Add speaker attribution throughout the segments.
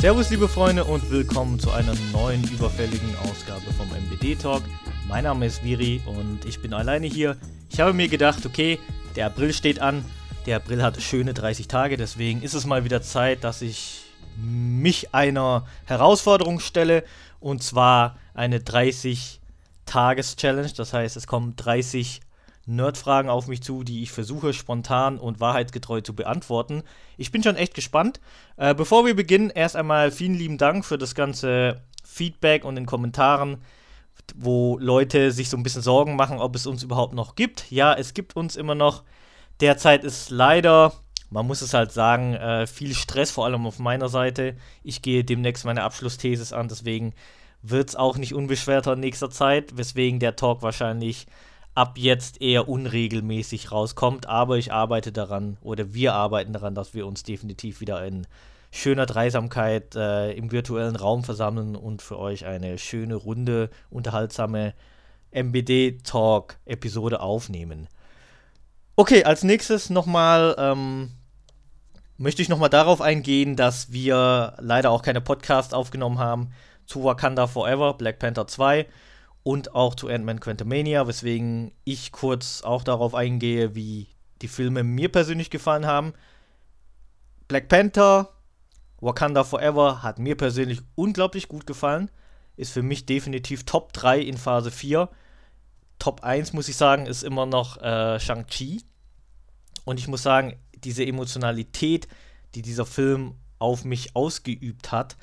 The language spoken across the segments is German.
Speaker 1: Servus, liebe Freunde, und willkommen zu einer neuen überfälligen Ausgabe vom MBD Talk. Mein Name ist Viri und ich bin alleine hier. Ich habe mir gedacht, okay, der April steht an. Der April hat schöne 30 Tage, deswegen ist es mal wieder Zeit, dass ich mich einer Herausforderung stelle und zwar eine 30 Tages Challenge. Das heißt, es kommen 30 Nerdfragen auf mich zu, die ich versuche spontan und wahrheitsgetreu zu beantworten. Ich bin schon echt gespannt. Äh, bevor wir beginnen, erst einmal vielen lieben Dank für das ganze Feedback und den Kommentaren, wo Leute sich so ein bisschen Sorgen machen, ob es uns überhaupt noch gibt. Ja, es gibt uns immer noch. Derzeit ist leider, man muss es halt sagen, äh, viel Stress, vor allem auf meiner Seite. Ich gehe demnächst meine Abschlussthesis an, deswegen wird es auch nicht unbeschwerter in nächster Zeit, weswegen der Talk wahrscheinlich ab jetzt eher unregelmäßig rauskommt. Aber ich arbeite daran oder wir arbeiten daran, dass wir uns definitiv wieder in schöner Dreisamkeit äh, im virtuellen Raum versammeln und für euch eine schöne, runde, unterhaltsame MBD-Talk-Episode aufnehmen. Okay, als nächstes nochmal ähm, möchte ich nochmal darauf eingehen, dass wir leider auch keine Podcasts aufgenommen haben zu Wakanda Forever, Black Panther 2 und auch zu Ant-Man Quantumania, weswegen ich kurz auch darauf eingehe, wie die Filme mir persönlich gefallen haben. Black Panther, Wakanda Forever hat mir persönlich unglaublich gut gefallen. Ist für mich definitiv Top 3 in Phase 4. Top 1, muss ich sagen, ist immer noch äh, Shang-Chi. Und ich muss sagen, diese Emotionalität, die dieser Film auf mich ausgeübt hat,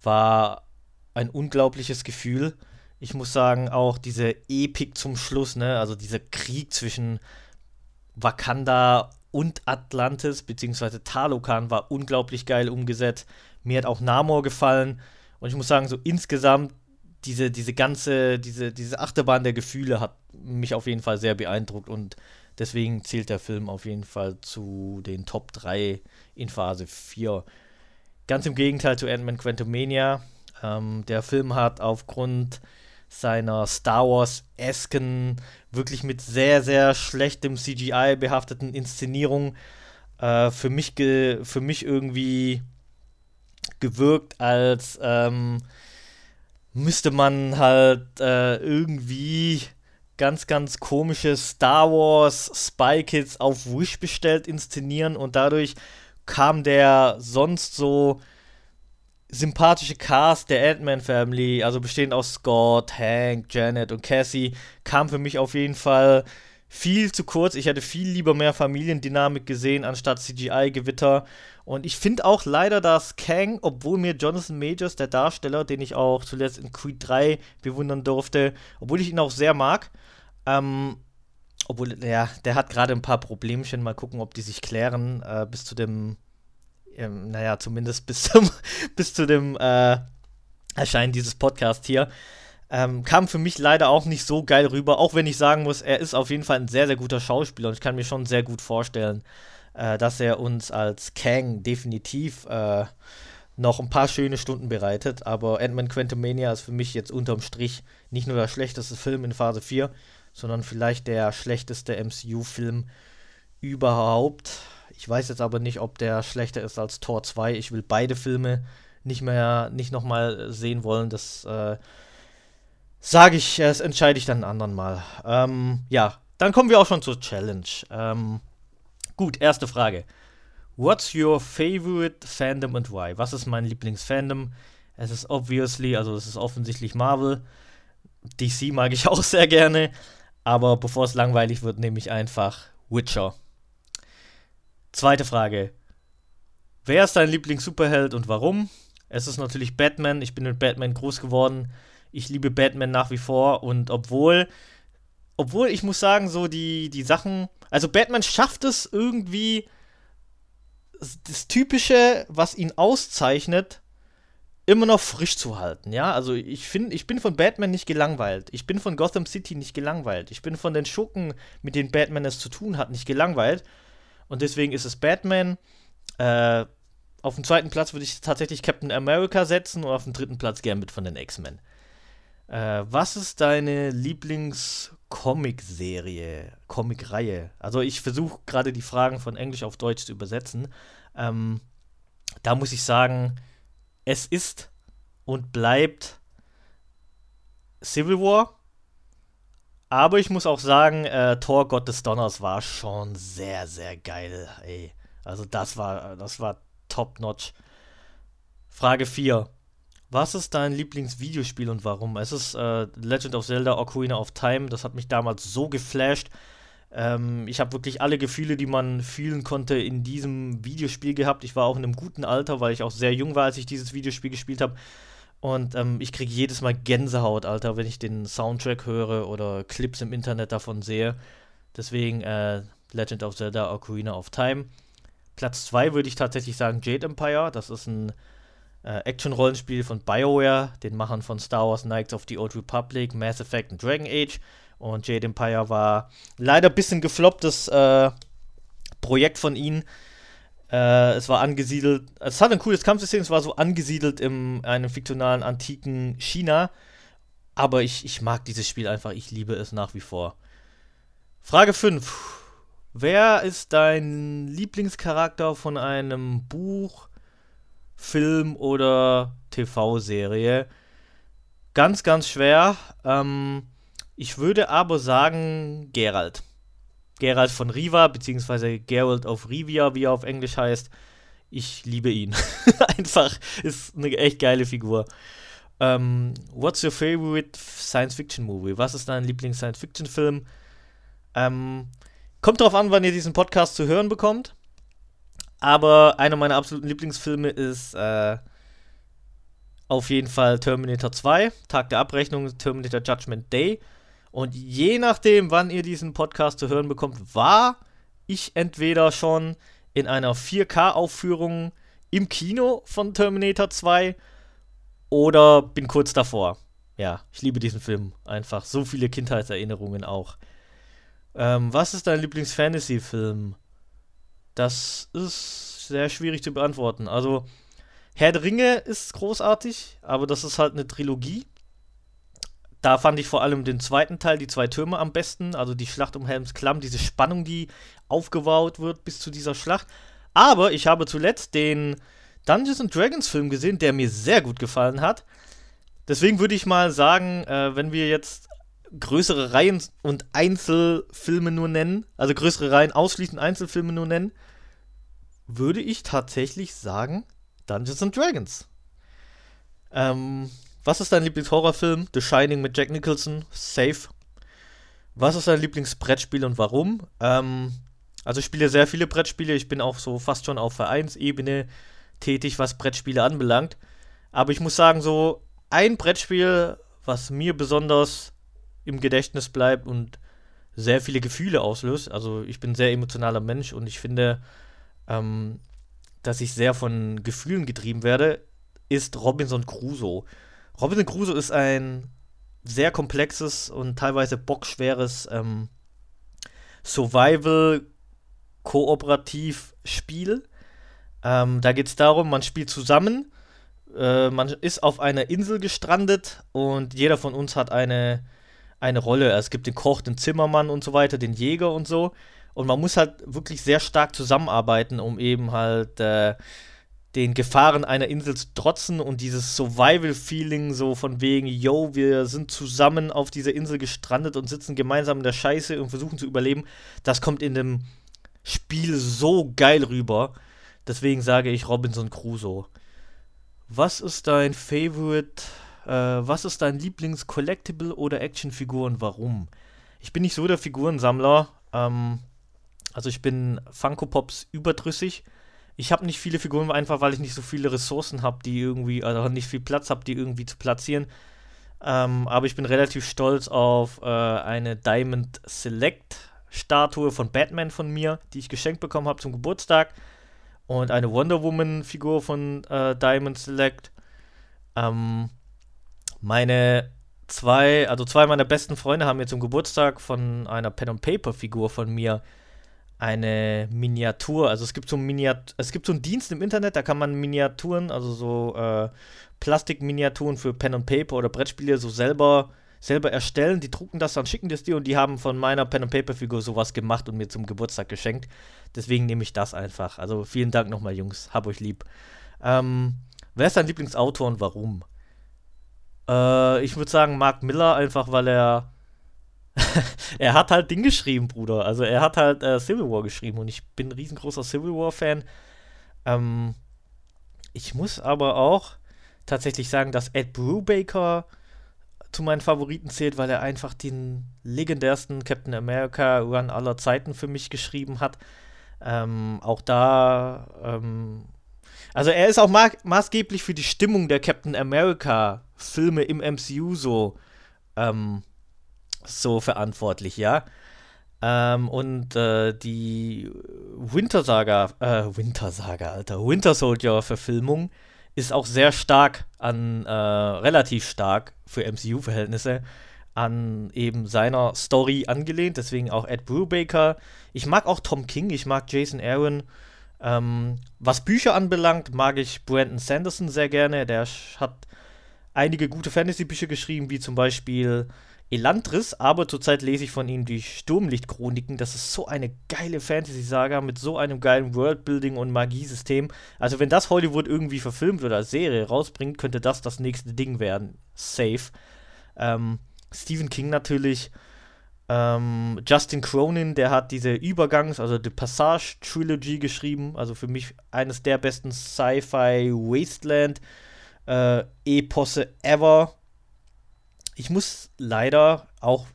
Speaker 1: war ein unglaubliches Gefühl ich muss sagen, auch diese Epik zum Schluss, ne, also dieser Krieg zwischen Wakanda und Atlantis, beziehungsweise Talokan, war unglaublich geil umgesetzt. Mir hat auch Namor gefallen. Und ich muss sagen, so insgesamt, diese, diese ganze, diese, diese Achterbahn der Gefühle hat mich auf jeden Fall sehr beeindruckt und deswegen zählt der Film auf jeden Fall zu den Top 3 in Phase 4. Ganz im Gegenteil zu Ant-Man Quantumania. Ähm, der Film hat aufgrund seiner Star Wars-esken, wirklich mit sehr, sehr schlechtem CGI behafteten Inszenierung äh, für, mich für mich irgendwie gewirkt, als ähm, müsste man halt äh, irgendwie ganz, ganz komische Star Wars Spy Kids auf Wish bestellt inszenieren und dadurch kam der sonst so sympathische Cast der Ant-Man Family, also bestehend aus Scott, Hank, Janet und Cassie, kam für mich auf jeden Fall viel zu kurz. Ich hätte viel lieber mehr Familiendynamik gesehen anstatt CGI-Gewitter. Und ich finde auch leider, dass Kang, obwohl mir Jonathan Majors, der Darsteller, den ich auch zuletzt in Creed 3 bewundern durfte, obwohl ich ihn auch sehr mag, ähm, obwohl, ja, der hat gerade ein paar Problemchen. Mal gucken, ob die sich klären äh, bis zu dem ähm, naja, zumindest bis zum, bis zu dem äh, Erscheinen dieses Podcasts hier. Ähm, kam für mich leider auch nicht so geil rüber, auch wenn ich sagen muss, er ist auf jeden Fall ein sehr, sehr guter Schauspieler und ich kann mir schon sehr gut vorstellen, äh, dass er uns als Kang definitiv äh, noch ein paar schöne Stunden bereitet. Aber Ant-Man Quantumania ist für mich jetzt unterm Strich nicht nur der schlechteste Film in Phase 4, sondern vielleicht der schlechteste MCU-Film überhaupt. Ich weiß jetzt aber nicht, ob der schlechter ist als Tor 2. Ich will beide Filme nicht mehr, nicht nochmal sehen wollen. Das äh, sage ich, das entscheide ich dann ein anderen Mal. Ähm, ja, dann kommen wir auch schon zur Challenge. Ähm, gut, erste Frage. What's your favorite fandom and why? Was ist mein Lieblingsfandom? Es ist obviously, also es ist offensichtlich Marvel. DC mag ich auch sehr gerne. Aber bevor es langweilig wird, nehme ich einfach Witcher. Zweite Frage. Wer ist dein Lieblings-Superheld und warum? Es ist natürlich Batman. Ich bin mit Batman groß geworden. Ich liebe Batman nach wie vor. Und obwohl, obwohl ich muss sagen, so die, die Sachen. Also Batman schafft es irgendwie, das Typische, was ihn auszeichnet, immer noch frisch zu halten, ja? Also ich finde, ich bin von Batman nicht gelangweilt. Ich bin von Gotham City nicht gelangweilt. Ich bin von den Schurken, mit denen Batman es zu tun hat, nicht gelangweilt. Und deswegen ist es Batman. Äh, auf dem zweiten Platz würde ich tatsächlich Captain America setzen und auf dem dritten Platz Gambit von den X-Men. Äh, was ist deine Lieblings-Comic-Serie, Comic-Reihe? Also ich versuche gerade die Fragen von Englisch auf Deutsch zu übersetzen. Ähm, da muss ich sagen, es ist und bleibt Civil War. Aber ich muss auch sagen, äh, Thor Gott des Donners war schon sehr, sehr geil, ey. Also das war, das war top-notch. Frage 4. Was ist dein Lieblingsvideospiel und warum? Es ist äh, Legend of Zelda Ocarina of Time. Das hat mich damals so geflasht. Ähm, ich habe wirklich alle Gefühle, die man fühlen konnte, in diesem Videospiel gehabt. Ich war auch in einem guten Alter, weil ich auch sehr jung war, als ich dieses Videospiel gespielt habe. Und ähm, ich kriege jedes Mal Gänsehaut, Alter, wenn ich den Soundtrack höre oder Clips im Internet davon sehe. Deswegen äh, Legend of Zelda Ocarina of Time. Platz 2 würde ich tatsächlich sagen Jade Empire. Das ist ein äh, Action-Rollenspiel von BioWare, den Machern von Star Wars Knights of the Old Republic, Mass Effect und Dragon Age. Und Jade Empire war leider ein bisschen geflopptes äh, Projekt von ihnen. Äh, es war angesiedelt, es hat ein cooles Kampfsystem, es war so angesiedelt in einem fiktionalen antiken China. Aber ich, ich mag dieses Spiel einfach, ich liebe es nach wie vor. Frage 5. Wer ist dein Lieblingscharakter von einem Buch, Film oder TV-Serie? Ganz, ganz schwer. Ähm, ich würde aber sagen Geralt. Geralt von Riva, beziehungsweise Geralt of Rivia, wie er auf Englisch heißt. Ich liebe ihn. Einfach ist eine echt geile Figur. Ähm, what's your favorite Science-Fiction-Movie? Was ist dein Lieblings-Science-Fiction-Film? Ähm, kommt drauf an, wann ihr diesen Podcast zu hören bekommt. Aber einer meiner absoluten Lieblingsfilme ist äh, auf jeden Fall Terminator 2, Tag der Abrechnung, Terminator Judgment Day. Und je nachdem, wann ihr diesen Podcast zu hören bekommt, war ich entweder schon in einer 4K-Aufführung im Kino von Terminator 2 oder bin kurz davor. Ja, ich liebe diesen Film einfach. So viele Kindheitserinnerungen auch. Ähm, was ist dein Lieblings-Fantasy-Film? Das ist sehr schwierig zu beantworten. Also, Herr der Ringe ist großartig, aber das ist halt eine Trilogie. Da fand ich vor allem den zweiten Teil, die zwei Türme, am besten. Also die Schlacht um Helms Klamm, diese Spannung, die aufgebaut wird bis zu dieser Schlacht. Aber ich habe zuletzt den Dungeons and Dragons Film gesehen, der mir sehr gut gefallen hat. Deswegen würde ich mal sagen, äh, wenn wir jetzt größere Reihen und Einzelfilme nur nennen, also größere Reihen ausschließend Einzelfilme nur nennen, würde ich tatsächlich sagen Dungeons and Dragons. Ähm, was ist dein Lieblingshorrorfilm? The Shining mit Jack Nicholson. Safe. Was ist dein Lieblingsbrettspiel und warum? Ähm, also ich spiele sehr viele Brettspiele. Ich bin auch so fast schon auf Vereinsebene tätig, was Brettspiele anbelangt. Aber ich muss sagen, so ein Brettspiel, was mir besonders im Gedächtnis bleibt und sehr viele Gefühle auslöst. Also ich bin ein sehr emotionaler Mensch und ich finde, ähm, dass ich sehr von Gefühlen getrieben werde, ist Robinson Crusoe. Robinson Crusoe ist ein sehr komplexes und teilweise bockschweres ähm, Survival-Kooperativ-Spiel. Ähm, da geht es darum, man spielt zusammen, äh, man ist auf einer Insel gestrandet und jeder von uns hat eine, eine Rolle. Es gibt den Koch, den Zimmermann und so weiter, den Jäger und so. Und man muss halt wirklich sehr stark zusammenarbeiten, um eben halt äh, den Gefahren einer Insel zu trotzen und dieses Survival-Feeling so von wegen, yo, wir sind zusammen auf dieser Insel gestrandet und sitzen gemeinsam in der Scheiße und versuchen zu überleben, das kommt in dem Spiel so geil rüber. Deswegen sage ich Robinson Crusoe. Was ist dein Favorite, äh, was ist dein Lieblings-Collectible oder Actionfigur und warum? Ich bin nicht so der Figurensammler. Ähm, also ich bin Funko Pops überdrüssig ich habe nicht viele Figuren, einfach weil ich nicht so viele Ressourcen habe, die irgendwie, also nicht viel Platz habe, die irgendwie zu platzieren. Ähm, aber ich bin relativ stolz auf äh, eine Diamond Select Statue von Batman von mir, die ich geschenkt bekommen habe zum Geburtstag. Und eine Wonder Woman Figur von äh, Diamond Select. Ähm, meine zwei, also zwei meiner besten Freunde haben mir zum Geburtstag von einer Pen and Paper Figur von mir eine Miniatur. Also es gibt so Miniat es gibt so einen Dienst im Internet, da kann man Miniaturen, also so äh, Plastikminiaturen für Pen und Paper oder Brettspiele so selber selber erstellen. Die drucken das dann, schicken das dir und die haben von meiner Pen und Paper Figur sowas gemacht und mir zum Geburtstag geschenkt. Deswegen nehme ich das einfach. Also vielen Dank nochmal, Jungs. Hab euch lieb. Ähm, wer ist dein Lieblingsautor und warum? Äh, ich würde sagen Mark Miller, einfach weil er. er hat halt Ding geschrieben, Bruder. Also er hat halt äh, Civil War geschrieben und ich bin ein riesengroßer Civil War-Fan. Ähm, ich muss aber auch tatsächlich sagen, dass Ed Brubaker zu meinen Favoriten zählt, weil er einfach den legendärsten Captain America Run aller Zeiten für mich geschrieben hat. Ähm, auch da, ähm, also er ist auch ma maßgeblich für die Stimmung der Captain America Filme im MCU so, ähm, so verantwortlich, ja. Ähm, und äh, die Winter Saga, äh, Winter Alter, Winter Soldier Verfilmung ist auch sehr stark an, äh, relativ stark für MCU-Verhältnisse an eben seiner Story angelehnt, deswegen auch Ed Brubaker. Ich mag auch Tom King, ich mag Jason Aaron. Ähm, was Bücher anbelangt, mag ich Brandon Sanderson sehr gerne. Der hat einige gute Fantasy-Bücher geschrieben, wie zum Beispiel Elantris, aber zurzeit lese ich von ihm die Sturmlicht-Chroniken. Das ist so eine geile Fantasy-Saga mit so einem geilen Worldbuilding und Magiesystem. Also, wenn das Hollywood irgendwie verfilmt oder als Serie rausbringt, könnte das das nächste Ding werden. Safe. Ähm, Stephen King natürlich. Ähm, Justin Cronin, der hat diese Übergangs-, also die Passage Trilogy geschrieben. Also für mich eines der besten Sci-Fi Wasteland äh, Eposse ever. Ich muss leider auch,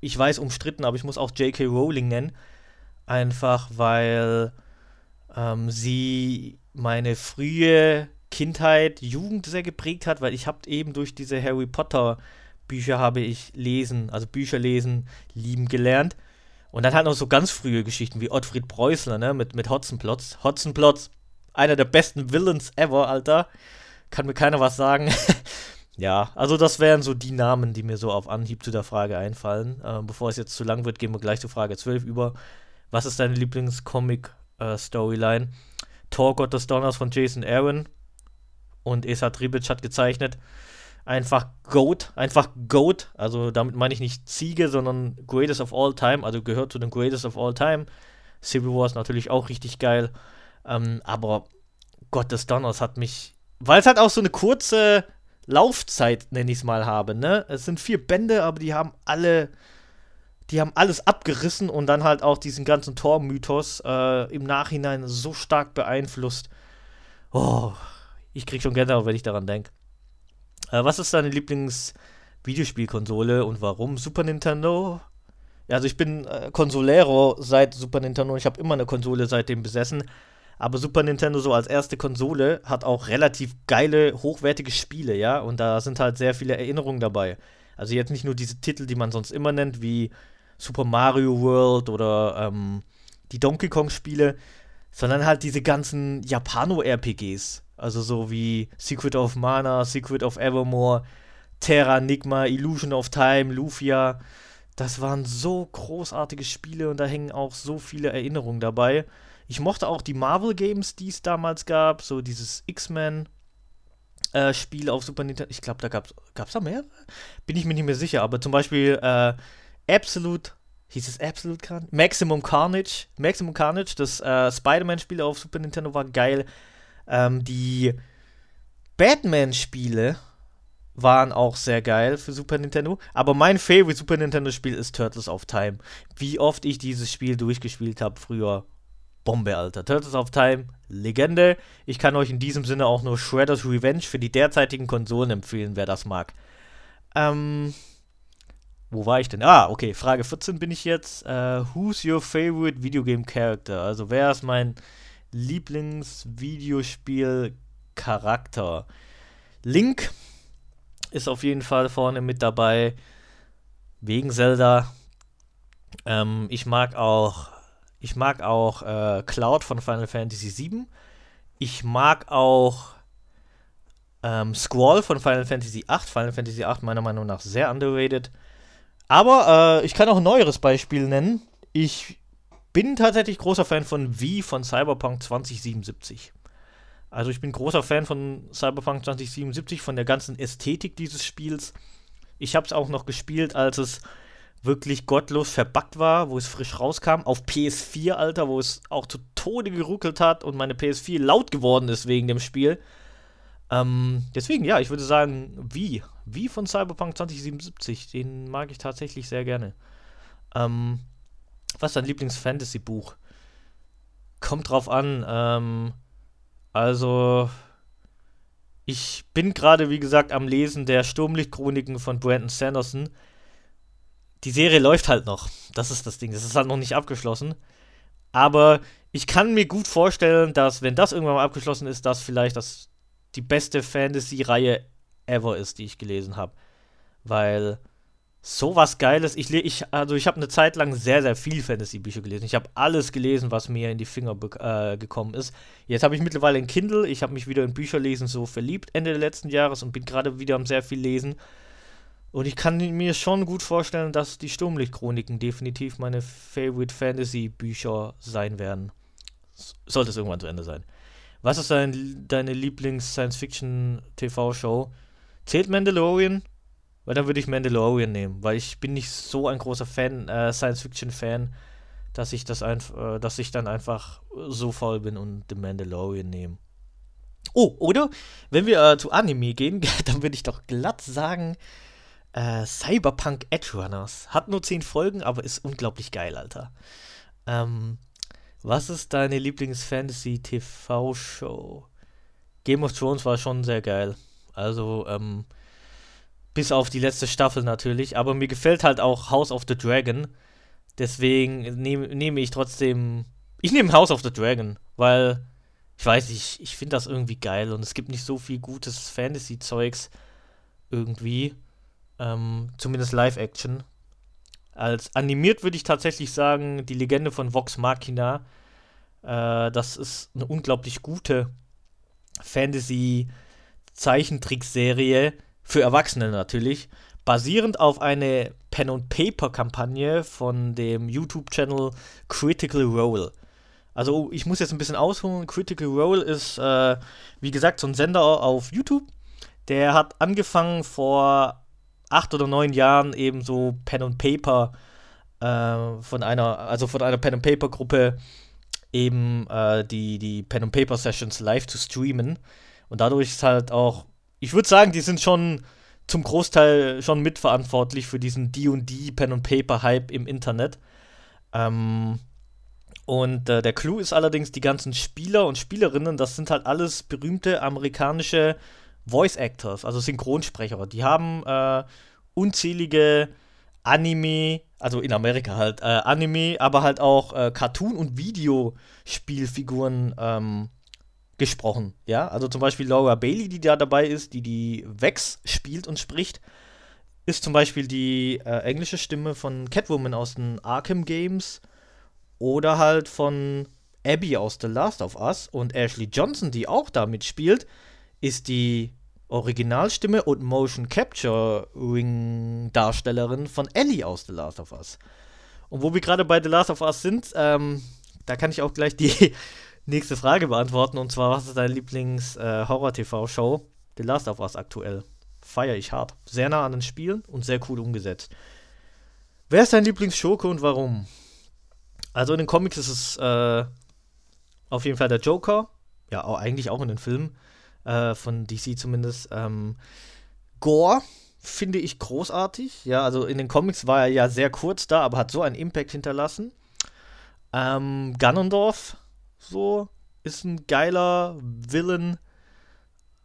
Speaker 1: ich weiß umstritten, aber ich muss auch J.K. Rowling nennen. Einfach weil ähm, sie meine frühe Kindheit, Jugend sehr geprägt hat, weil ich habe eben durch diese Harry Potter Bücher habe ich lesen, also Bücher lesen, lieben gelernt. Und dann halt noch so ganz frühe Geschichten wie Ottfried Preußler, ne, mit, mit Hotzenplotz. Hotzenplotz, einer der besten Villains ever, Alter. Kann mir keiner was sagen. Ja, also das wären so die Namen, die mir so auf Anhieb zu der Frage einfallen. Äh, bevor es jetzt zu lang wird, gehen wir gleich zu Frage 12 über. Was ist deine Lieblingscomic-Storyline? Äh, Thor Gott des Donners von Jason Aaron und Esa Tribic hat gezeichnet. Einfach Goat, einfach Goat. Also damit meine ich nicht Ziege, sondern Greatest of All Time. Also gehört zu den Greatest of All Time. Civil War ist natürlich auch richtig geil. Ähm, aber Gott des Donners hat mich, weil es halt auch so eine kurze Laufzeit, nenne ich es mal, habe. Ne? Es sind vier Bände, aber die haben alle, die haben alles abgerissen und dann halt auch diesen ganzen Tor-Mythos äh, im Nachhinein so stark beeinflusst. Oh, ich krieg schon Gänsehaut, wenn ich daran denke. Äh, was ist deine Lieblings-Videospielkonsole und warum? Super Nintendo? Ja, also ich bin äh, Konsolero seit Super Nintendo. Ich habe immer eine Konsole seitdem besessen. Aber Super Nintendo so als erste Konsole hat auch relativ geile, hochwertige Spiele, ja. Und da sind halt sehr viele Erinnerungen dabei. Also jetzt nicht nur diese Titel, die man sonst immer nennt, wie Super Mario World oder ähm, die Donkey Kong-Spiele, sondern halt diese ganzen Japano-RPGs. Also so wie Secret of Mana, Secret of Evermore, Terra Nigma, Illusion of Time, Lufia. Das waren so großartige Spiele und da hängen auch so viele Erinnerungen dabei. Ich mochte auch die Marvel-Games, die es damals gab, so dieses X-Men. Äh, Spiel auf Super Nintendo. Ich glaube, da gab es da mehr? Bin ich mir nicht mehr sicher, aber zum Beispiel äh, Absolute, hieß es Absolute Carnage? Maximum Carnage. Maximum Carnage, das äh, Spider-Man-Spiel auf Super Nintendo war geil. Ähm, die Batman-Spiele waren auch sehr geil für Super Nintendo. Aber mein Favorite Super Nintendo-Spiel ist Turtles of Time. Wie oft ich dieses Spiel durchgespielt habe früher. Bombe, Alter. Turtles of Time, Legende. Ich kann euch in diesem Sinne auch nur Shredder's Revenge für die derzeitigen Konsolen empfehlen, wer das mag. Ähm, wo war ich denn? Ah, okay, Frage 14 bin ich jetzt. Uh, who's your favorite video game character? Also, wer ist mein Lieblingsvideospiel-Charakter? Link ist auf jeden Fall vorne mit dabei. Wegen Zelda. Ähm, ich mag auch ich mag auch äh, Cloud von Final Fantasy VII. Ich mag auch ähm, Squall von Final Fantasy VIII. Final Fantasy VIII meiner Meinung nach sehr underrated. Aber äh, ich kann auch ein neueres Beispiel nennen. Ich bin tatsächlich großer Fan von V von Cyberpunk 2077. Also ich bin großer Fan von Cyberpunk 2077, von der ganzen Ästhetik dieses Spiels. Ich habe es auch noch gespielt, als es wirklich gottlos verbuggt war, wo es frisch rauskam. Auf PS4, Alter, wo es auch Tode geruckelt hat und meine PS4 laut geworden ist wegen dem Spiel. Ähm, deswegen, ja, ich würde sagen, wie? Wie von Cyberpunk 2077. Den mag ich tatsächlich sehr gerne. Ähm, was ist dein Lieblings-Fantasy-Buch? Kommt drauf an. Ähm, also, ich bin gerade, wie gesagt, am Lesen der Sturmlichtchroniken von Brandon Sanderson. Die Serie läuft halt noch. Das ist das Ding. Das ist halt noch nicht abgeschlossen. Aber ich kann mir gut vorstellen, dass, wenn das irgendwann mal abgeschlossen ist, das vielleicht das, die beste Fantasy-Reihe ever ist, die ich gelesen habe. Weil sowas Geiles. Ich, ich, also ich habe eine Zeit lang sehr, sehr viel Fantasy-Bücher gelesen. Ich habe alles gelesen, was mir in die Finger äh, gekommen ist. Jetzt habe ich mittlerweile ein Kindle. Ich habe mich wieder in Bücherlesen so verliebt Ende des letzten Jahres und bin gerade wieder am sehr viel lesen. Und ich kann mir schon gut vorstellen, dass die Sturmlichtchroniken definitiv meine Favorite Fantasy-Bücher sein werden. Sollte es irgendwann zu Ende sein. Was ist dein, deine Lieblings-Science-Fiction-TV-Show? Zählt Mandalorian? Weil dann würde ich Mandalorian nehmen, weil ich bin nicht so ein großer Fan, äh, Science-Fiction-Fan, dass ich das einfach, äh, dass ich dann einfach so faul bin und The Mandalorian nehme. Oh, oder wenn wir äh, zu Anime gehen, dann würde ich doch glatt sagen, äh, Cyberpunk Edge Runners. Hat nur 10 Folgen, aber ist unglaublich geil, Alter. Ähm, was ist deine Lieblings-Fantasy-TV-Show? Game of Thrones war schon sehr geil. Also, ähm, bis auf die letzte Staffel natürlich. Aber mir gefällt halt auch House of the Dragon. Deswegen nehme nehm ich trotzdem. Ich nehme House of the Dragon, weil ich weiß, ich, ich finde das irgendwie geil und es gibt nicht so viel gutes Fantasy-Zeugs irgendwie. Ähm, zumindest Live-Action. Als animiert würde ich tatsächlich sagen, die Legende von Vox Machina. Äh, das ist eine unglaublich gute Fantasy-Zeichentrickserie für Erwachsene natürlich, basierend auf eine Pen-and-Paper-Kampagne von dem YouTube-Channel Critical Role. Also ich muss jetzt ein bisschen ausholen. Critical Role ist, äh, wie gesagt, so ein Sender auf YouTube. Der hat angefangen vor acht oder neun Jahren eben so Pen and Paper äh, von einer, also von einer Pen and Paper Gruppe eben äh, die, die Pen and Paper Sessions live zu streamen. Und dadurch ist halt auch ich würde sagen, die sind schon zum Großteil schon mitverantwortlich für diesen D&D Pen and Paper Hype im Internet. Ähm, und äh, der Clou ist allerdings die ganzen Spieler und Spielerinnen, das sind halt alles berühmte amerikanische Voice Actors, also Synchronsprecher. Die haben äh, unzählige Anime, also in Amerika halt, äh, Anime, aber halt auch äh, Cartoon- und Videospielfiguren ähm, gesprochen. Ja, also zum Beispiel Laura Bailey, die da dabei ist, die die Vex spielt und spricht, ist zum Beispiel die äh, englische Stimme von Catwoman aus den Arkham Games oder halt von Abby aus The Last of Us und Ashley Johnson, die auch da mitspielt, ist die Originalstimme und Motion Capturing Darstellerin von Ellie aus The Last of Us. Und wo wir gerade bei The Last of Us sind, ähm, da kann ich auch gleich die nächste Frage beantworten. Und zwar, was ist deine Lieblings-Horror-TV-Show? Äh, The Last of Us aktuell. Feier ich hart. Sehr nah an den Spielen und sehr cool umgesetzt. Wer ist dein Lieblings-Schurke und warum? Also in den Comics ist es äh, auf jeden Fall der Joker. Ja, auch, eigentlich auch in den Filmen. Äh, von DC zumindest. Ähm, Gore finde ich großartig. Ja, also in den Comics war er ja sehr kurz da, aber hat so einen Impact hinterlassen. Ähm, Ganondorf so ist ein geiler Villain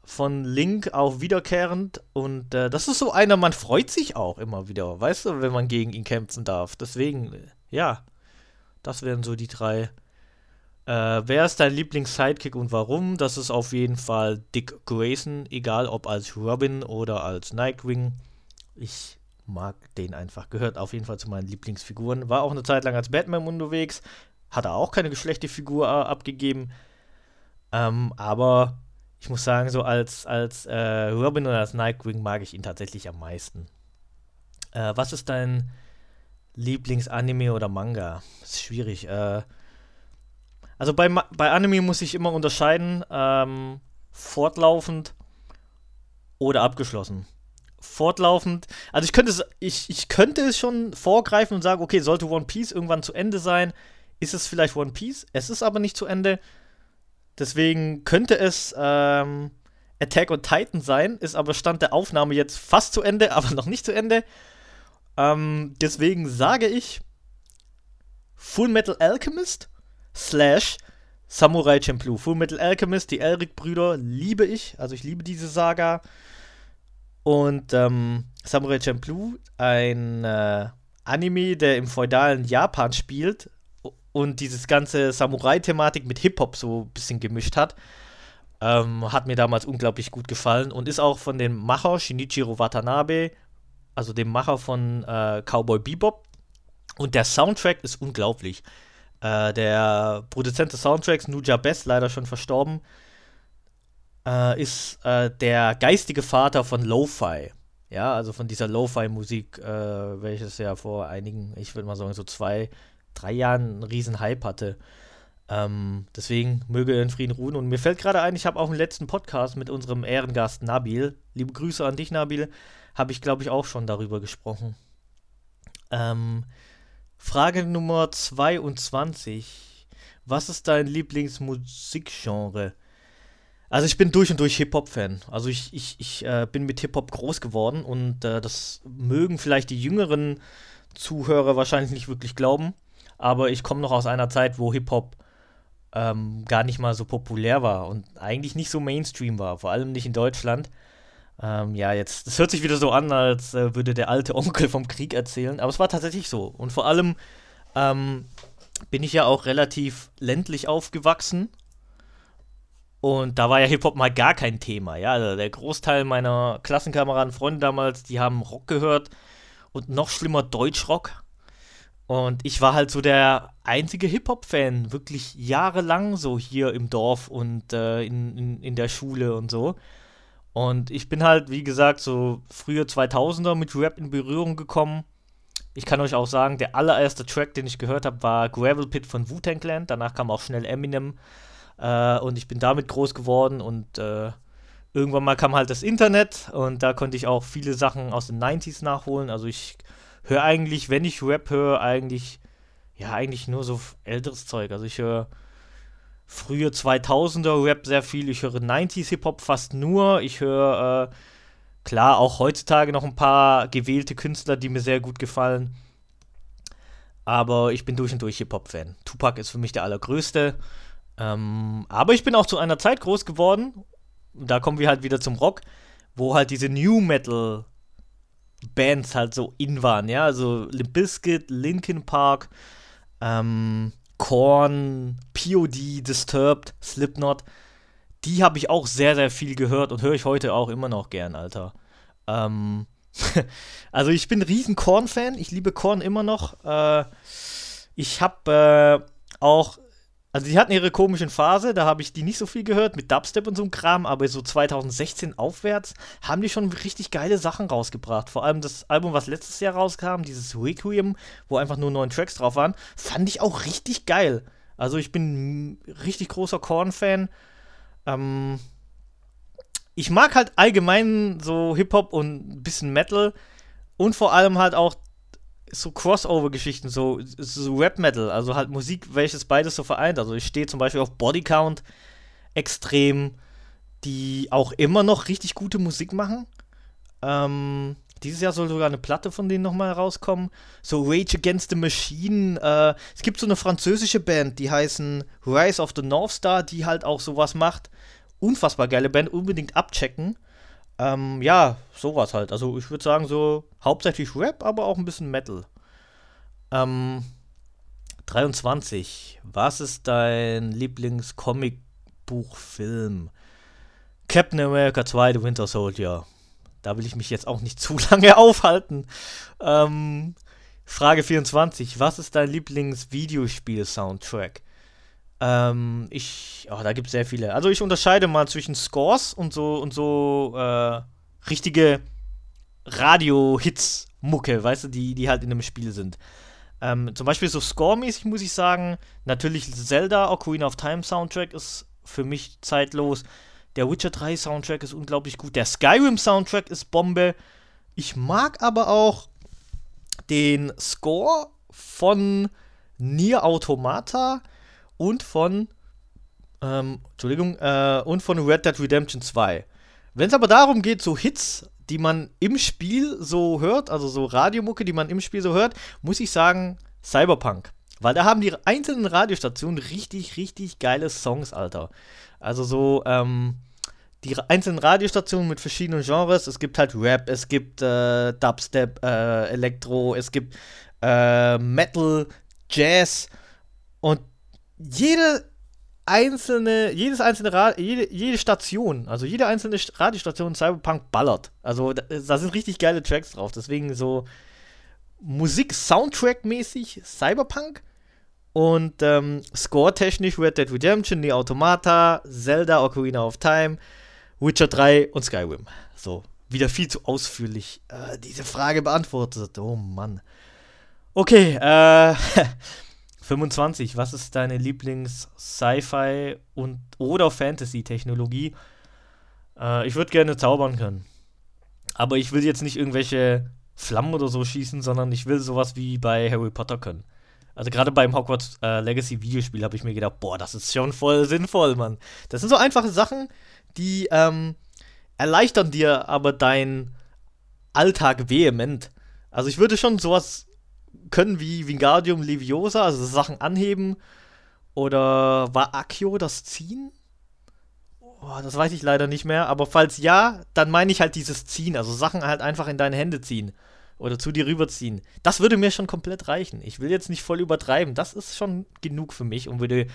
Speaker 1: von Link auch wiederkehrend und äh, das ist so einer, man freut sich auch immer wieder, weißt du, wenn man gegen ihn kämpfen darf. Deswegen, ja, das wären so die drei. Äh, wer ist dein Lieblings-Sidekick und warum? Das ist auf jeden Fall Dick Grayson, egal ob als Robin oder als Nightwing. Ich mag den einfach. Gehört auf jeden Fall zu meinen Lieblingsfiguren. War auch eine Zeit lang als Batman unterwegs hat er auch keine geschlechte Figur äh, abgegeben. Ähm, aber ich muss sagen, so als, als äh, Robin oder als Nightwing mag ich ihn tatsächlich am meisten. Äh, was ist dein Lieblingsanime oder Manga? Ist schwierig. Äh, also bei, bei Anime muss ich immer unterscheiden, ähm, fortlaufend oder abgeschlossen. Fortlaufend, also ich könnte es, ich, ich könnte es schon vorgreifen und sagen, okay, sollte One Piece irgendwann zu Ende sein, ist es vielleicht One Piece. Es ist aber nicht zu Ende. Deswegen könnte es ähm, Attack on Titan sein, ist aber Stand der Aufnahme jetzt fast zu Ende, aber noch nicht zu Ende. Ähm, deswegen sage ich Full Metal Alchemist slash Samurai Champloo. Full Metal Alchemist, die Elric-Brüder, liebe ich. Also ich liebe diese Saga. Und ähm, Samurai Champloo, ein äh, Anime, der im feudalen Japan spielt und dieses ganze Samurai-Thematik mit Hip-Hop so ein bisschen gemischt hat. Ähm, hat mir damals unglaublich gut gefallen und ist auch von dem Macher Shinichiro Watanabe, also dem Macher von äh, Cowboy Bebop. Und der Soundtrack ist unglaublich. Äh, der Produzent des Soundtracks, Nuja Best, leider schon verstorben, äh, ist äh, der geistige Vater von Lo-Fi. Ja, also von dieser Lo-Fi-Musik, äh, welches ja vor einigen, ich würde mal sagen, so zwei, drei Jahren einen riesen Hype hatte. Ähm, deswegen möge er in Frieden ruhen. Und mir fällt gerade ein, ich habe auch im letzten Podcast mit unserem Ehrengast Nabil, liebe Grüße an dich, Nabil, habe ich, glaube ich, auch schon darüber gesprochen. Ähm, Frage Nummer 22. Was ist dein Lieblingsmusikgenre? Also ich bin durch und durch Hip-Hop-Fan. Also ich, ich, ich äh, bin mit Hip-Hop groß geworden und äh, das mögen vielleicht die jüngeren Zuhörer wahrscheinlich nicht wirklich glauben. Aber ich komme noch aus einer Zeit, wo Hip-Hop ähm, gar nicht mal so populär war und eigentlich nicht so Mainstream war, vor allem nicht in Deutschland. Ähm, ja, jetzt, das hört sich wieder so an, als äh, würde der alte Onkel vom Krieg erzählen, aber es war tatsächlich so. Und vor allem ähm, bin ich ja auch relativ ländlich aufgewachsen. Und da war ja Hip-Hop mal gar kein Thema, ja. Also der Großteil meiner Klassenkameraden, Freunde damals, die haben Rock gehört und noch schlimmer Deutschrock. Und ich war halt so der einzige Hip-Hop-Fan, wirklich jahrelang so hier im Dorf und äh, in, in, in der Schule und so. Und ich bin halt, wie gesagt, so frühe 2000er mit Rap in Berührung gekommen. Ich kann euch auch sagen, der allererste Track, den ich gehört habe, war Gravel Pit von Wu-Tang Clan. Danach kam auch schnell Eminem. Äh, und ich bin damit groß geworden und äh, irgendwann mal kam halt das Internet und da konnte ich auch viele Sachen aus den 90s nachholen. Also ich höre eigentlich, wenn ich Rap höre, eigentlich, ja, eigentlich nur so älteres Zeug. Also ich höre frühe 2000er Rap sehr viel, ich höre 90s Hip-Hop fast nur, ich höre, äh, klar, auch heutzutage noch ein paar gewählte Künstler, die mir sehr gut gefallen. Aber ich bin durch und durch Hip-Hop-Fan. Tupac ist für mich der allergrößte. Ähm, aber ich bin auch zu einer Zeit groß geworden, da kommen wir halt wieder zum Rock, wo halt diese New Metal Bands halt so in waren, ja, also Limp Bizkit, Linkin Park, ähm, Korn, POD, Disturbed, Slipknot, die habe ich auch sehr, sehr viel gehört und höre ich heute auch immer noch gern, Alter. Ähm, also ich bin riesen Korn-Fan, ich liebe Korn immer noch. Äh, ich habe äh, auch also die hatten ihre komischen Phase, da habe ich die nicht so viel gehört mit Dubstep und so einem Kram, aber so 2016 aufwärts haben die schon richtig geile Sachen rausgebracht. Vor allem das Album, was letztes Jahr rauskam, dieses Requiem, wo einfach nur neun Tracks drauf waren, fand ich auch richtig geil. Also ich bin richtig großer Korn-Fan. Ähm ich mag halt allgemein so Hip-Hop und ein bisschen Metal und vor allem halt auch so Crossover-Geschichten, so, so Rap-Metal, also halt Musik, welches beides so vereint. Also ich stehe zum Beispiel auf Bodycount extrem, die auch immer noch richtig gute Musik machen. Ähm, dieses Jahr soll sogar eine Platte von denen nochmal rauskommen. So Rage Against the Machine. Äh, es gibt so eine französische Band, die heißen Rise of the North Star, die halt auch sowas macht. Unfassbar geile Band, unbedingt abchecken. Ähm, ja, sowas halt. Also ich würde sagen, so hauptsächlich Rap, aber auch ein bisschen Metal. Ähm, 23. Was ist dein Lieblings-Comic-Buch-Film? Captain America 2, The Winter Soldier. Da will ich mich jetzt auch nicht zu lange aufhalten. Ähm, Frage 24. Was ist dein Lieblings-Videospiel-Soundtrack? Ähm, ich, oh, da gibt es sehr viele. Also ich unterscheide mal zwischen Scores und so und so äh, richtige Radio-Hits-Mucke, weißt du, die, die halt in einem Spiel sind. Ähm, zum Beispiel so Score-mäßig muss ich sagen, natürlich Zelda Ocarina of Time Soundtrack ist für mich zeitlos. Der Witcher 3 Soundtrack ist unglaublich gut. Der Skyrim Soundtrack ist Bombe. Ich mag aber auch den Score von Nier Automata und von, ähm, Entschuldigung, äh, und von Red Dead Redemption 2. Wenn es aber darum geht, so Hits, die man im Spiel so hört, also so Radiomucke, die man im Spiel so hört, muss ich sagen, Cyberpunk. Weil da haben die einzelnen Radiostationen richtig, richtig geile Songs, Alter. Also so, ähm, die einzelnen Radiostationen mit verschiedenen Genres. Es gibt halt Rap, es gibt äh, Dubstep, äh, Elektro, es gibt äh, Metal, Jazz und jede einzelne, jedes einzelne Ra jede, jede Station, also jede einzelne Radiostation Cyberpunk ballert. Also da, da sind richtig geile Tracks drauf. Deswegen so Musik-Soundtrack-mäßig Cyberpunk und ähm, Score-technisch Red Dead Redemption, The Automata, Zelda, Ocarina of Time, Witcher 3 und Skyrim. So, wieder viel zu ausführlich äh, diese Frage beantwortet. Oh Mann. Okay, äh, 25. Was ist deine Lieblings-Sci-Fi und oder Fantasy-Technologie? Äh, ich würde gerne zaubern können. Aber ich will jetzt nicht irgendwelche Flammen oder so schießen, sondern ich will sowas wie bei Harry Potter können. Also gerade beim Hogwarts äh, Legacy Videospiel habe ich mir gedacht, boah, das ist schon voll sinnvoll, Mann. Das sind so einfache Sachen, die ähm, erleichtern dir aber deinen Alltag vehement. Also ich würde schon sowas können wie Wingardium Leviosa, also Sachen anheben. Oder war Accio das Ziehen? Oh, das weiß ich leider nicht mehr. Aber falls ja, dann meine ich halt dieses Ziehen. Also Sachen halt einfach in deine Hände ziehen. Oder zu dir rüberziehen. Das würde mir schon komplett reichen. Ich will jetzt nicht voll übertreiben. Das ist schon genug für mich und würde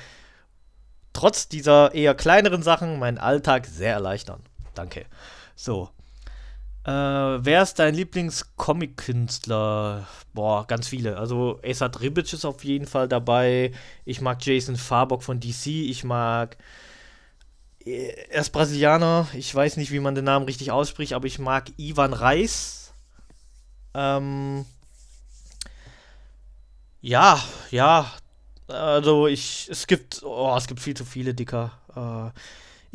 Speaker 1: trotz dieser eher kleineren Sachen meinen Alltag sehr erleichtern. Danke. So. Äh, wer ist dein Lieblings-Comic-Künstler? Boah, ganz viele. Also Esat Ribic ist auf jeden Fall dabei. Ich mag Jason Farbock von DC. Ich mag. Äh, er ist Brasilianer. Ich weiß nicht, wie man den Namen richtig ausspricht, aber ich mag Ivan Reis. Ähm. Ja, ja, also ich, es gibt, oh, es gibt viel zu viele, Dicker. Äh,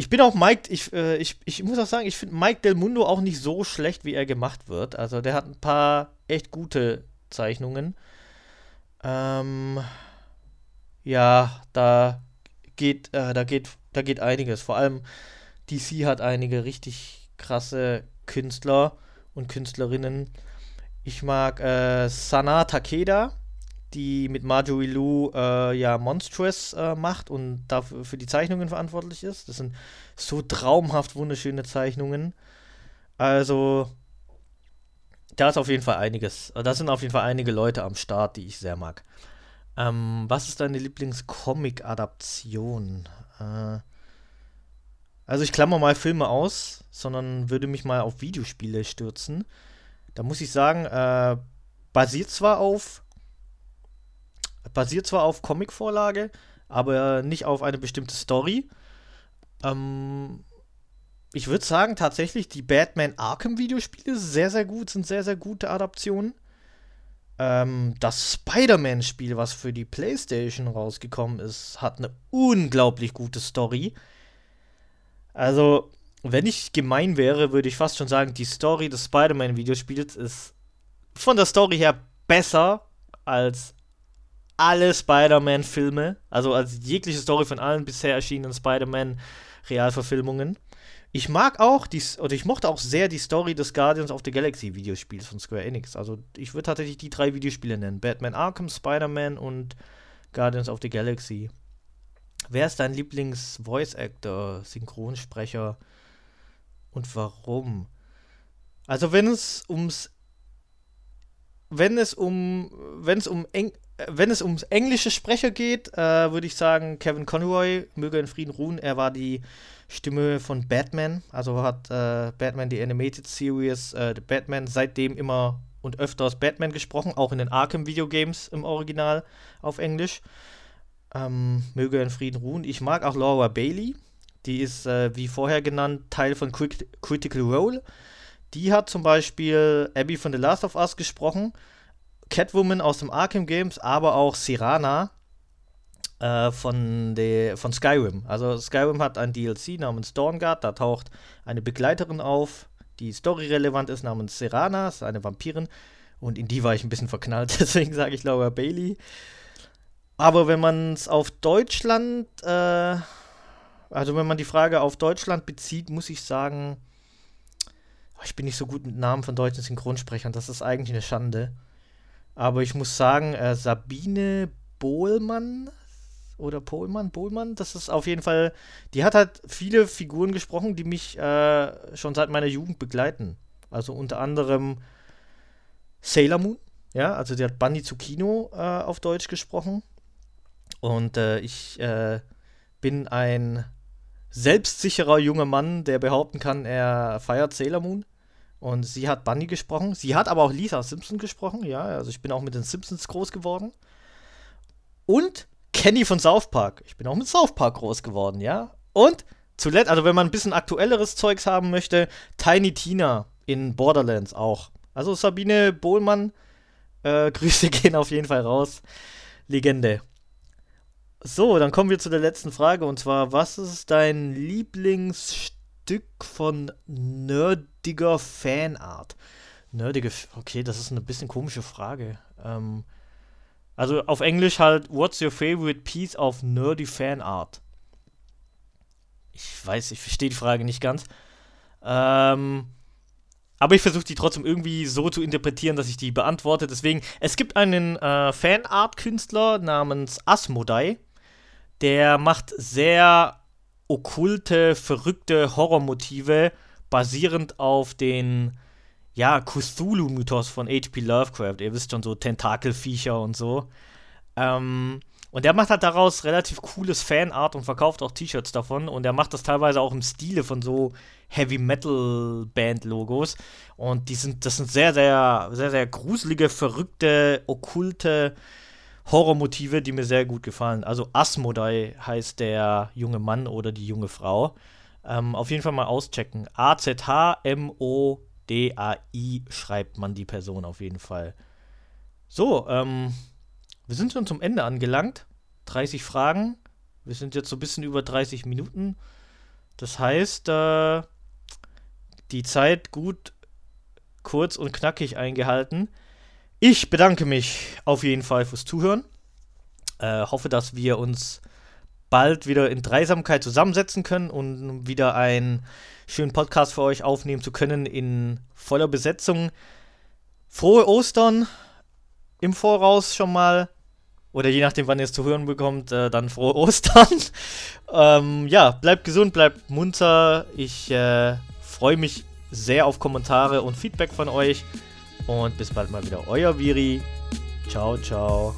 Speaker 1: ich bin auch Mike, ich, äh, ich, ich muss auch sagen, ich finde Mike Del Mundo auch nicht so schlecht, wie er gemacht wird. Also der hat ein paar echt gute Zeichnungen. Ähm, ja, da geht, äh, da geht, da geht einiges. Vor allem DC hat einige richtig krasse Künstler und Künstlerinnen. Ich mag äh, Sana Takeda die mit Marjorie Lou äh, ja Monstrous äh, macht und dafür für die Zeichnungen verantwortlich ist. Das sind so traumhaft wunderschöne Zeichnungen. Also, da ist auf jeden Fall einiges. Da sind auf jeden Fall einige Leute am Start, die ich sehr mag. Ähm, was ist deine Lieblings-Comic-Adaption? Äh, also ich klammer mal Filme aus, sondern würde mich mal auf Videospiele stürzen. Da muss ich sagen, äh, basiert zwar auf basiert zwar auf Comicvorlage, aber nicht auf eine bestimmte Story. Ähm, ich würde sagen, tatsächlich, die Batman Arkham Videospiele sehr, sehr gut, sind sehr, sehr gute Adaptionen. Ähm, das Spider-Man-Spiel, was für die PlayStation rausgekommen ist, hat eine unglaublich gute Story. Also, wenn ich gemein wäre, würde ich fast schon sagen, die Story des Spider-Man-Videospiels ist von der Story her besser als alle Spider-Man-Filme, also als jegliche Story von allen bisher erschienenen Spider-Man-Realverfilmungen. Ich mag auch die, oder ich mochte auch sehr die Story des Guardians of the Galaxy Videospiels von Square Enix. Also ich würde tatsächlich die drei Videospiele nennen: Batman Arkham, Spider-Man und Guardians of the Galaxy. Wer ist dein Lieblings-Voice-Actor, Synchronsprecher und warum? Also wenn es ums wenn es um wenn es um Eng wenn es ums englische Sprecher geht, äh, würde ich sagen, Kevin Conroy, möge in Frieden ruhen. Er war die Stimme von Batman, also hat äh, Batman die Animated Series, äh, Batman seitdem immer und öfters Batman gesprochen, auch in den Arkham Videogames im Original auf Englisch. Ähm, möge in Frieden ruhen. Ich mag auch Laura Bailey, die ist, äh, wie vorher genannt, Teil von Crit Critical Role. Die hat zum Beispiel Abby von The Last of Us gesprochen Catwoman aus dem Arkham Games, aber auch Sirana äh, von, de, von Skyrim. Also Skyrim hat ein DLC namens Dawnguard, da taucht eine Begleiterin auf, die storyrelevant ist, namens Sirana, ist eine Vampirin. Und in die war ich ein bisschen verknallt, deswegen sage ich Laura Bailey. Aber wenn man es auf Deutschland, äh, also wenn man die Frage auf Deutschland bezieht, muss ich sagen, ich bin nicht so gut mit Namen von deutschen Synchronsprechern, das ist eigentlich eine Schande. Aber ich muss sagen, äh, Sabine Bohlmann oder Pohlmann, Bohlmann, das ist auf jeden Fall, die hat halt viele Figuren gesprochen, die mich äh, schon seit meiner Jugend begleiten. Also unter anderem Sailor Moon, ja, also die hat Bunny Zucchino äh, auf Deutsch gesprochen. Und äh, ich äh, bin ein selbstsicherer junger Mann, der behaupten kann, er feiert Sailor Moon. Und sie hat Bunny gesprochen. Sie hat aber auch Lisa Simpson gesprochen, ja. Also ich bin auch mit den Simpsons groß geworden. Und Kenny von South Park. Ich bin auch mit South Park groß geworden, ja. Und zuletzt, also wenn man ein bisschen aktuelleres Zeugs haben möchte, Tiny Tina in Borderlands auch. Also Sabine Bohlmann, äh, Grüße gehen auf jeden Fall raus. Legende. So, dann kommen wir zu der letzten Frage und zwar, was ist dein Lieblingsstück? Stück von nerdiger Fanart. Nerdige, okay, das ist eine bisschen komische Frage. Ähm, also auf Englisch halt, what's your favorite piece of nerdy Fanart? Ich weiß, ich verstehe die Frage nicht ganz. Ähm, aber ich versuche die trotzdem irgendwie so zu interpretieren, dass ich die beantworte. Deswegen, es gibt einen äh, Fanart-Künstler namens Asmodai. Der macht sehr okkulte, verrückte Horrormotive basierend auf den ja, Cthulhu-Mythos von H.P. Lovecraft. Ihr wisst schon, so Tentakelviecher und so. Ähm, und der macht halt daraus relativ cooles Fanart und verkauft auch T-Shirts davon. Und er macht das teilweise auch im Stile von so Heavy Metal Band Logos. Und die sind, das sind sehr, sehr, sehr, sehr gruselige, verrückte, okkulte Horrormotive, die mir sehr gut gefallen. Also Asmodai heißt der junge Mann oder die junge Frau. Ähm, auf jeden Fall mal auschecken. A-Z-H-M-O-D-A-I schreibt man die Person auf jeden Fall. So, ähm, wir sind schon zum Ende angelangt. 30 Fragen. Wir sind jetzt so ein bisschen über 30 Minuten. Das heißt, äh, die Zeit gut kurz und knackig eingehalten. Ich bedanke mich auf jeden Fall fürs Zuhören. Äh, hoffe, dass wir uns bald wieder in Dreisamkeit zusammensetzen können und wieder einen schönen Podcast für euch aufnehmen zu können in voller Besetzung. Frohe Ostern im Voraus schon mal. Oder je nachdem, wann ihr es zu hören bekommt, äh, dann frohe Ostern. ähm, ja, bleibt gesund, bleibt munter. Ich äh, freue mich sehr auf Kommentare und Feedback von euch. Und bis bald mal wieder. Euer Viri. Ciao, ciao.